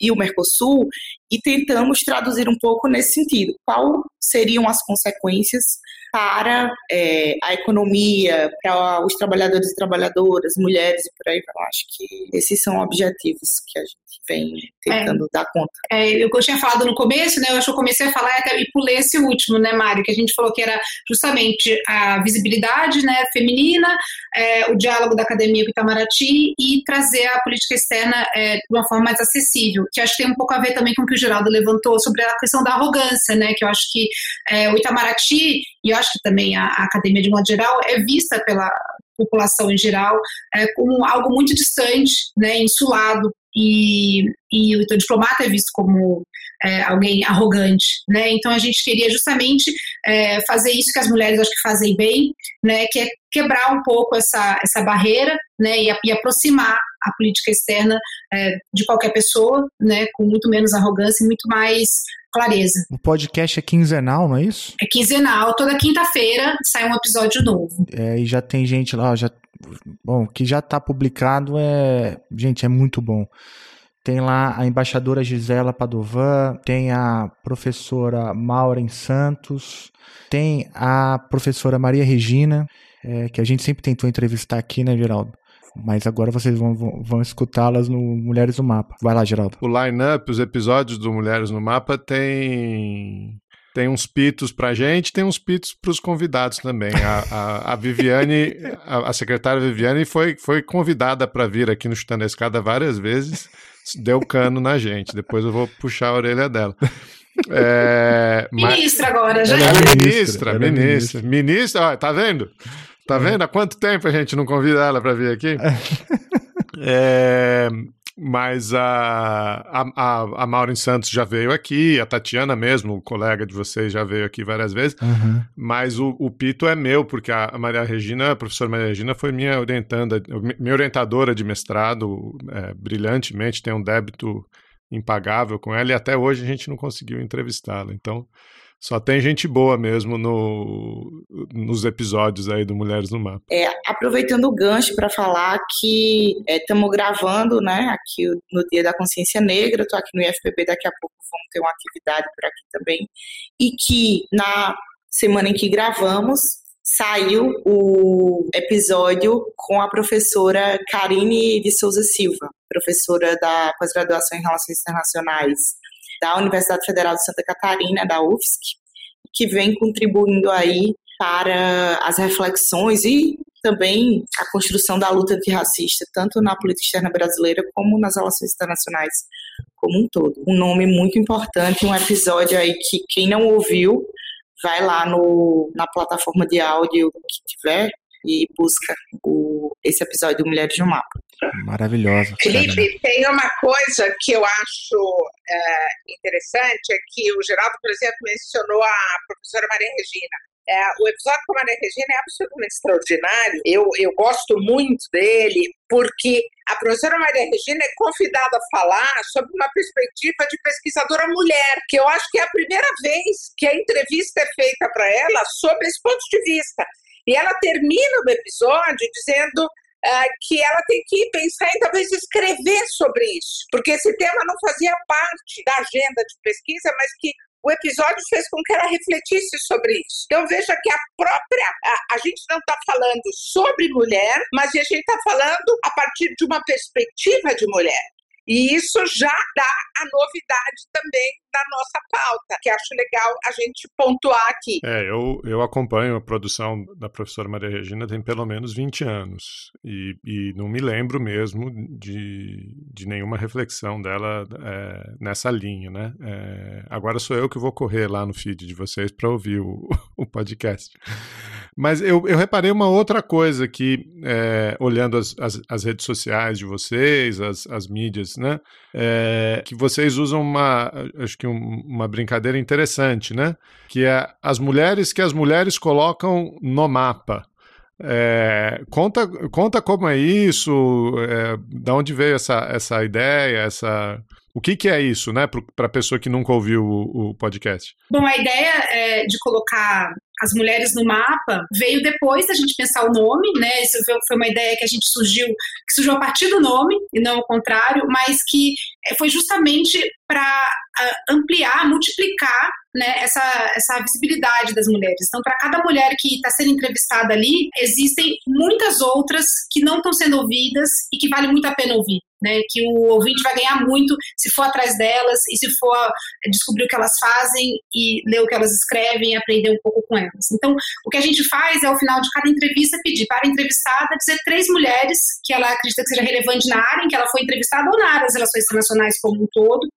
e o Mercosul e tentamos traduzir um pouco nesse sentido. Qual seriam as consequências para é, a economia, para os trabalhadores e trabalhadoras, mulheres e por aí vai. Acho que esses são objetivos que a gente vem tentando é, dar conta. É, eu tinha falado no começo, né? Eu acho que eu comecei a falar até, e pulei esse último, né, Mário? Que a gente falou que era justamente a visibilidade né, feminina, é, o diálogo da academia com Itamaraty e trazer a política externa é, de uma forma mais acessível, que acho que tem um pouco a ver também com o que o Geraldo levantou sobre a questão da arrogância, né? Que eu acho que é, o Itamaraty, e eu acho que também a, a academia de modo geral, é vista pela população em geral é, como algo muito distante, né, insulado e, e o diplomata é visto como é, alguém arrogante, né? Então a gente queria justamente é, fazer isso que as mulheres acho que fazem bem, né? Que é quebrar um pouco essa, essa barreira, né? E, e aproximar a política externa é, de qualquer pessoa, né? Com muito menos arrogância e muito mais clareza. O podcast é quinzenal, não é isso? É quinzenal, toda quinta-feira sai um episódio novo. É, e já tem gente lá, já bom, que já está publicado é, gente, é muito bom. Tem lá a embaixadora Gisela Padovan, tem a professora Maureen Santos, tem a professora Maria Regina, é, que a gente sempre tentou entrevistar aqui, né, Geraldo? Mas agora vocês vão, vão, vão escutá-las no Mulheres no Mapa. Vai lá, Geraldo. O line-up, os episódios do Mulheres no Mapa tem tem uns pitos pra gente, tem uns pitos pros convidados também. A, a, a Viviane, a, a, secretária Viviane foi, foi convidada para vir aqui no Chutando a Escada várias vezes, deu cano na gente. Depois eu vou puxar a orelha dela. É, ministra agora, já. Ela é ministra, é ministra, ministra. Ministra, ó, tá vendo? Tá vendo? Há quanto tempo a gente não convida ela para vir aqui? é, mas a, a, a Maureen Santos já veio aqui, a Tatiana mesmo, colega de vocês, já veio aqui várias vezes. Uhum. Mas o, o Pito é meu, porque a Maria Regina, a professora Maria Regina, foi minha orientanda, minha orientadora de mestrado, é, brilhantemente, tem um débito impagável com ela, e até hoje a gente não conseguiu entrevistá-la. Então, Só tem gente boa mesmo no, nos episódios aí do Mulheres no Mapa. É, aproveitando o gancho para falar que estamos é, gravando, né, aqui no Dia da Consciência Negra, estou aqui no IFPB, daqui a pouco vamos ter uma atividade por aqui também, e que na semana em que gravamos, saiu o episódio com a professora Karine de Souza Silva, professora da pós-graduação em Relações Internacionais da Universidade Federal de Santa Catarina, da UFSC, que vem contribuindo aí para as reflexões e também a construção da luta antirracista, tanto na política externa brasileira como nas relações internacionais como um todo. Um nome muito importante, um episódio aí que quem não ouviu vai lá no, na plataforma de áudio que tiver e busca o, esse episódio do Mulheres no Mapa. Maravilhosa. Felipe, tem uma coisa que eu acho é, interessante, é que o Geraldo, por exemplo, mencionou a professora Maria Regina. É, o episódio com a Maria Regina é absolutamente extraordinário. Eu, eu gosto muito dele, porque a professora Maria Regina é convidada a falar sobre uma perspectiva de pesquisadora mulher, que eu acho que é a primeira vez que a entrevista é feita para ela sobre esse ponto de vista. E ela termina o episódio dizendo uh, que ela tem que pensar em talvez escrever sobre isso, porque esse tema não fazia parte da agenda de pesquisa, mas que o episódio fez com que ela refletisse sobre isso. Então veja que a própria. A, a gente não está falando sobre mulher, mas a gente está falando a partir de uma perspectiva de mulher. E isso já dá a novidade também da nossa pauta, que acho legal a gente pontuar aqui. É, eu, eu acompanho a produção da professora Maria Regina tem pelo menos 20 anos e, e não me lembro mesmo de, de nenhuma reflexão dela é, nessa linha, né? É, agora sou eu que vou correr lá no feed de vocês para ouvir o, o podcast. Mas eu, eu reparei uma outra coisa aqui, é, olhando as, as, as, redes sociais de vocês, as, as mídias, né? É, que vocês usam uma, acho que um, uma brincadeira interessante, né? Que é as mulheres que as mulheres colocam no mapa. É, conta, conta como é isso, é, da onde veio essa, essa ideia, essa o que, que é isso, né, para a pessoa que nunca ouviu o, o, podcast? Bom, a ideia é de colocar as mulheres no mapa veio depois da gente pensar o nome, né? Isso foi uma ideia que a gente surgiu, que surgiu a partir do nome e não o contrário, mas que é, foi justamente para ampliar, multiplicar né, essa, essa visibilidade das mulheres. Então, para cada mulher que está sendo entrevistada ali, existem muitas outras que não estão sendo ouvidas e que vale muito a pena ouvir né? Que o ouvinte vai ganhar muito se for atrás delas e se for descobrir o que elas fazem e ler o que elas escrevem e aprender um pouco com elas. Então, o que a gente faz é, ao final de cada entrevista, pedir para a entrevistada dizer três mulheres que ela acredita que seja relevante na área em que ela foi entrevistada ou na área das relações internacionais como um todo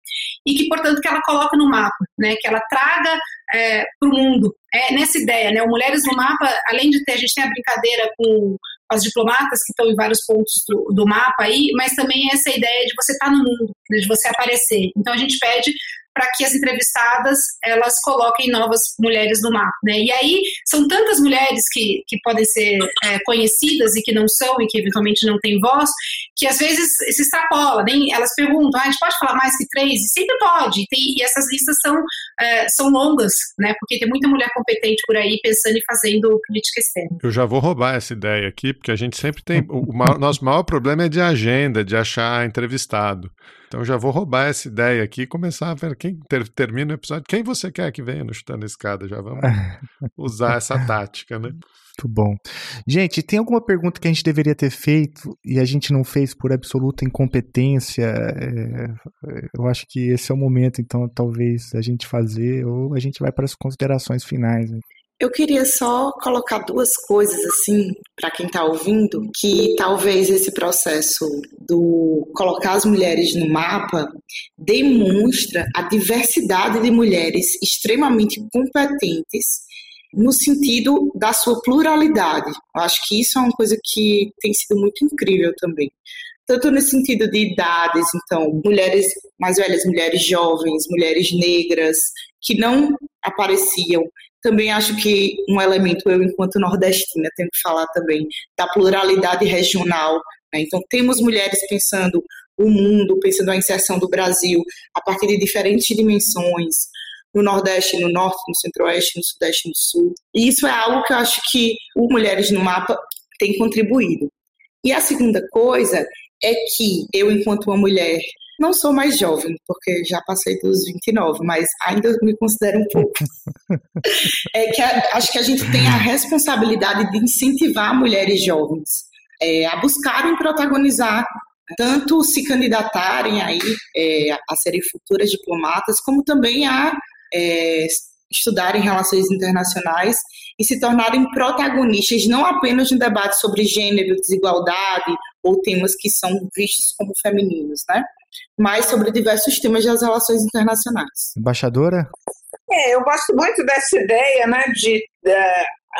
e que, portanto, que ela coloque no mapa, né? Que ela traga é, para o mundo. É nessa ideia, né? O Mulheres no Mapa, além de ter, a gente tem a brincadeira com as diplomatas que estão em vários pontos do, do mapa aí, mas também essa ideia de você estar tá no mundo, né, de você aparecer. Então a gente pede para que as entrevistadas elas coloquem novas mulheres no mapa, né? E aí são tantas mulheres que, que podem ser é, conhecidas e que não são e que eventualmente não têm voz, que às vezes se extrapola, nem elas perguntam, ah, a gente pode falar mais que três? E sempre pode. Tem, e essas listas são é, são longas, né? Porque tem muita mulher competente por aí pensando e fazendo política externa. Eu já vou roubar essa ideia aqui, porque a gente sempre tem o maior, nosso maior problema é de agenda, de achar entrevistado. Então já vou roubar essa ideia aqui e começar a ver quem ter, termina o episódio. Quem você quer que venha no Chutando a Escada? Já vamos usar essa tática, né? Muito bom. Gente, tem alguma pergunta que a gente deveria ter feito e a gente não fez por absoluta incompetência? É, eu acho que esse é o momento, então, talvez a gente fazer ou a gente vai para as considerações finais. Né? Eu queria só colocar duas coisas assim para quem está ouvindo, que talvez esse processo do colocar as mulheres no mapa demonstra a diversidade de mulheres extremamente competentes no sentido da sua pluralidade. Eu acho que isso é uma coisa que tem sido muito incrível também. Tanto no sentido de idades, então, mulheres mais velhas, mulheres jovens, mulheres negras, que não apareciam também acho que um elemento, eu enquanto nordestina, tenho que falar também da pluralidade regional. Né? Então, temos mulheres pensando o mundo, pensando a inserção do Brasil a partir de diferentes dimensões, no Nordeste, no Norte, no Centro-Oeste, no Sudeste, no Sul. E isso é algo que eu acho que o Mulheres no Mapa tem contribuído. E a segunda coisa é que eu, enquanto uma mulher, não sou mais jovem, porque já passei dos 29, mas ainda me considero um pouco. é que a, acho que a gente tem a responsabilidade de incentivar mulheres jovens é, a buscarem protagonizar tanto se candidatarem aí é, a serem futuras diplomatas, como também a é, estudarem relações internacionais e se tornarem protagonistas não apenas no debate sobre gênero, desigualdade ou temas que são vistos como femininos, né? Mas sobre diversos temas das relações internacionais. Embaixadora? É, eu gosto muito dessa ideia, né, de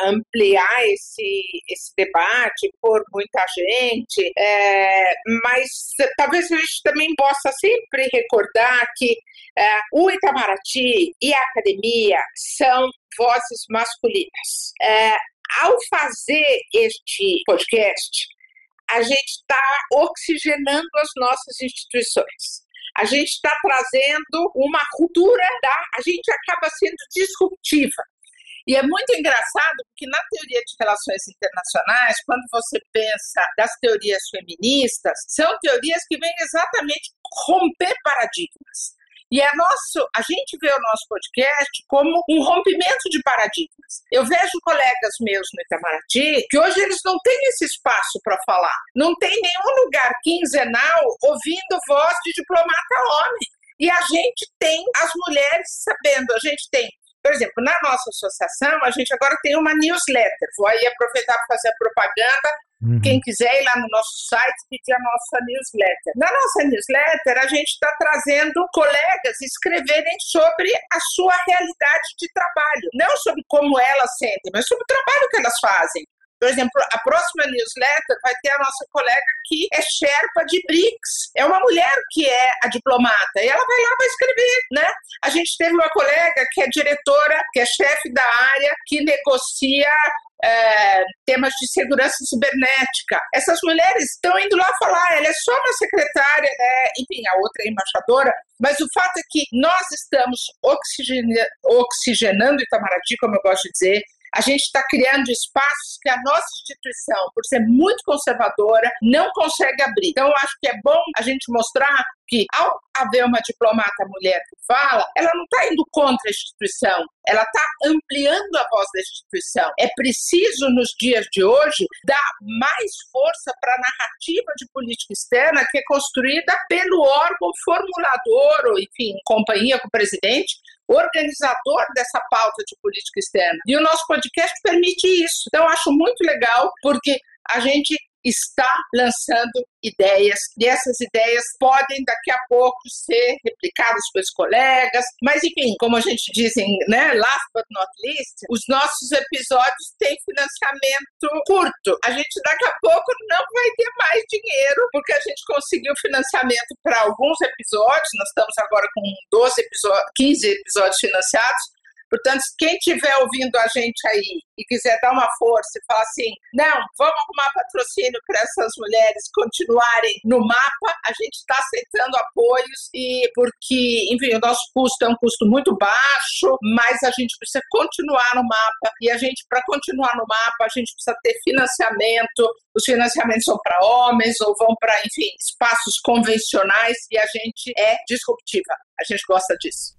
ampliar esse, esse debate por muita gente, é, mas talvez a gente também possa sempre recordar que é, o Itamaraty e a academia são vozes masculinas. É, ao fazer este podcast, a gente está oxigenando as nossas instituições. A gente está trazendo uma cultura da. A gente acaba sendo disruptiva. E é muito engraçado porque na teoria de relações internacionais, quando você pensa das teorias feministas, são teorias que vêm exatamente romper paradigmas. E é nosso, a gente vê o nosso podcast como um rompimento de paradigmas. Eu vejo colegas meus no Itamaraty que hoje eles não têm esse espaço para falar. Não tem nenhum lugar quinzenal ouvindo voz de diplomata homem. E a gente tem as mulheres sabendo, a gente tem por exemplo, na nossa associação, a gente agora tem uma newsletter. Vou aí aproveitar para fazer a propaganda. Uhum. Quem quiser ir lá no nosso site pedir a nossa newsletter. Na nossa newsletter, a gente está trazendo colegas escreverem sobre a sua realidade de trabalho. Não sobre como elas sentem, mas sobre o trabalho que elas fazem. Por exemplo, a próxima newsletter vai ter a nossa colega que é Sherpa de BRICS. É uma mulher que é a diplomata. E ela vai lá para escrever, né? A gente teve uma colega que é diretora, que é chefe da área, que negocia é, temas de segurança cibernética. Essas mulheres estão indo lá falar, ela é só uma secretária, né? enfim, a outra é embaixadora, mas o fato é que nós estamos oxigenando Itamaraty, como eu gosto de dizer, a gente está criando espaços que a nossa instituição, por ser muito conservadora, não consegue abrir. Então, eu acho que é bom a gente mostrar que, ao haver uma diplomata mulher que fala, ela não está indo contra a instituição, ela está ampliando a voz da instituição. É preciso, nos dias de hoje, dar mais força para a narrativa de política externa que é construída pelo órgão formulador, ou, enfim, companhia com o presidente, organizador dessa pauta de política externa. E o nosso podcast permite isso. Então, eu acho muito legal, porque a gente está lançando ideias. E essas ideias podem daqui a pouco ser replicadas pelos colegas, mas enfim, como a gente diz em, né, last but not least, os nossos episódios têm financiamento curto. A gente daqui a pouco não vai ter mais dinheiro porque a gente conseguiu financiamento para alguns episódios, nós estamos agora com 12 episódios, 15 episódios financiados, Portanto, quem estiver ouvindo a gente aí e quiser dar uma força e falar assim, não, vamos arrumar patrocínio para essas mulheres continuarem no mapa, a gente está aceitando apoios e porque, enfim, o nosso custo é um custo muito baixo, mas a gente precisa continuar no mapa e a gente, para continuar no mapa, a gente precisa ter financiamento. Os financiamentos são para homens ou vão para, enfim, espaços convencionais e a gente é disruptiva. A gente gosta disso.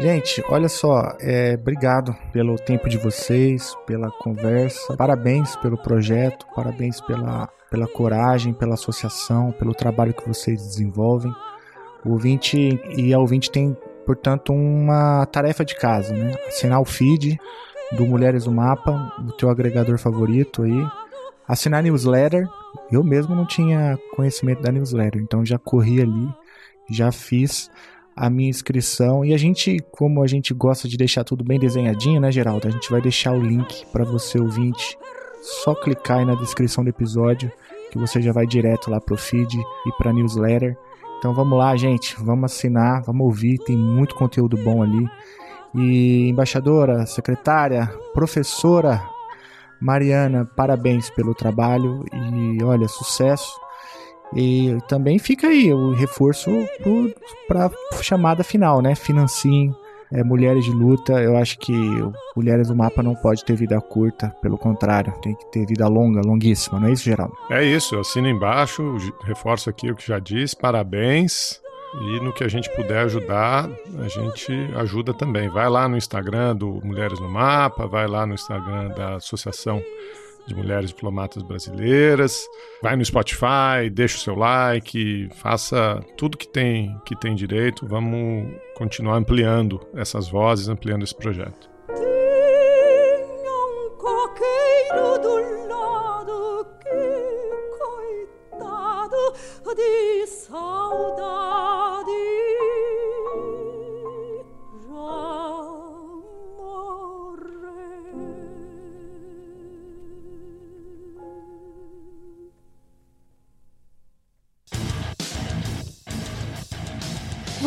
Gente, olha só, é, obrigado pelo tempo de vocês, pela conversa. Parabéns pelo projeto, parabéns pela pela coragem, pela associação, pelo trabalho que vocês desenvolvem. O ouvinte e a ouvinte tem, portanto, uma tarefa de casa, né? Assinar o feed do Mulheres do Mapa, do teu agregador favorito aí. Assinar a newsletter. Eu mesmo não tinha conhecimento da newsletter, então já corri ali, já fiz a minha inscrição. E a gente, como a gente gosta de deixar tudo bem desenhadinho, né, Geraldo? A gente vai deixar o link para você ouvinte. Só clicar aí na descrição do episódio que você já vai direto lá pro feed e pra newsletter. Então vamos lá, gente, vamos assinar, vamos ouvir, tem muito conteúdo bom ali. E embaixadora, secretária, professora Mariana, parabéns pelo trabalho e olha, sucesso. E também fica aí o reforço para chamada final, né? Financiem é, mulheres de luta. Eu acho que Mulheres do Mapa não pode ter vida curta, pelo contrário, tem que ter vida longa, longuíssima, não é isso, Geraldo? É isso, assina embaixo, reforço aqui o que já disse, parabéns. E no que a gente puder ajudar, a gente ajuda também. Vai lá no Instagram do Mulheres no Mapa, vai lá no Instagram da Associação de Mulheres Diplomatas Brasileiras. Vai no Spotify, deixa o seu like, faça tudo que tem que tem direito. Vamos continuar ampliando essas vozes, ampliando esse projeto. De saudade,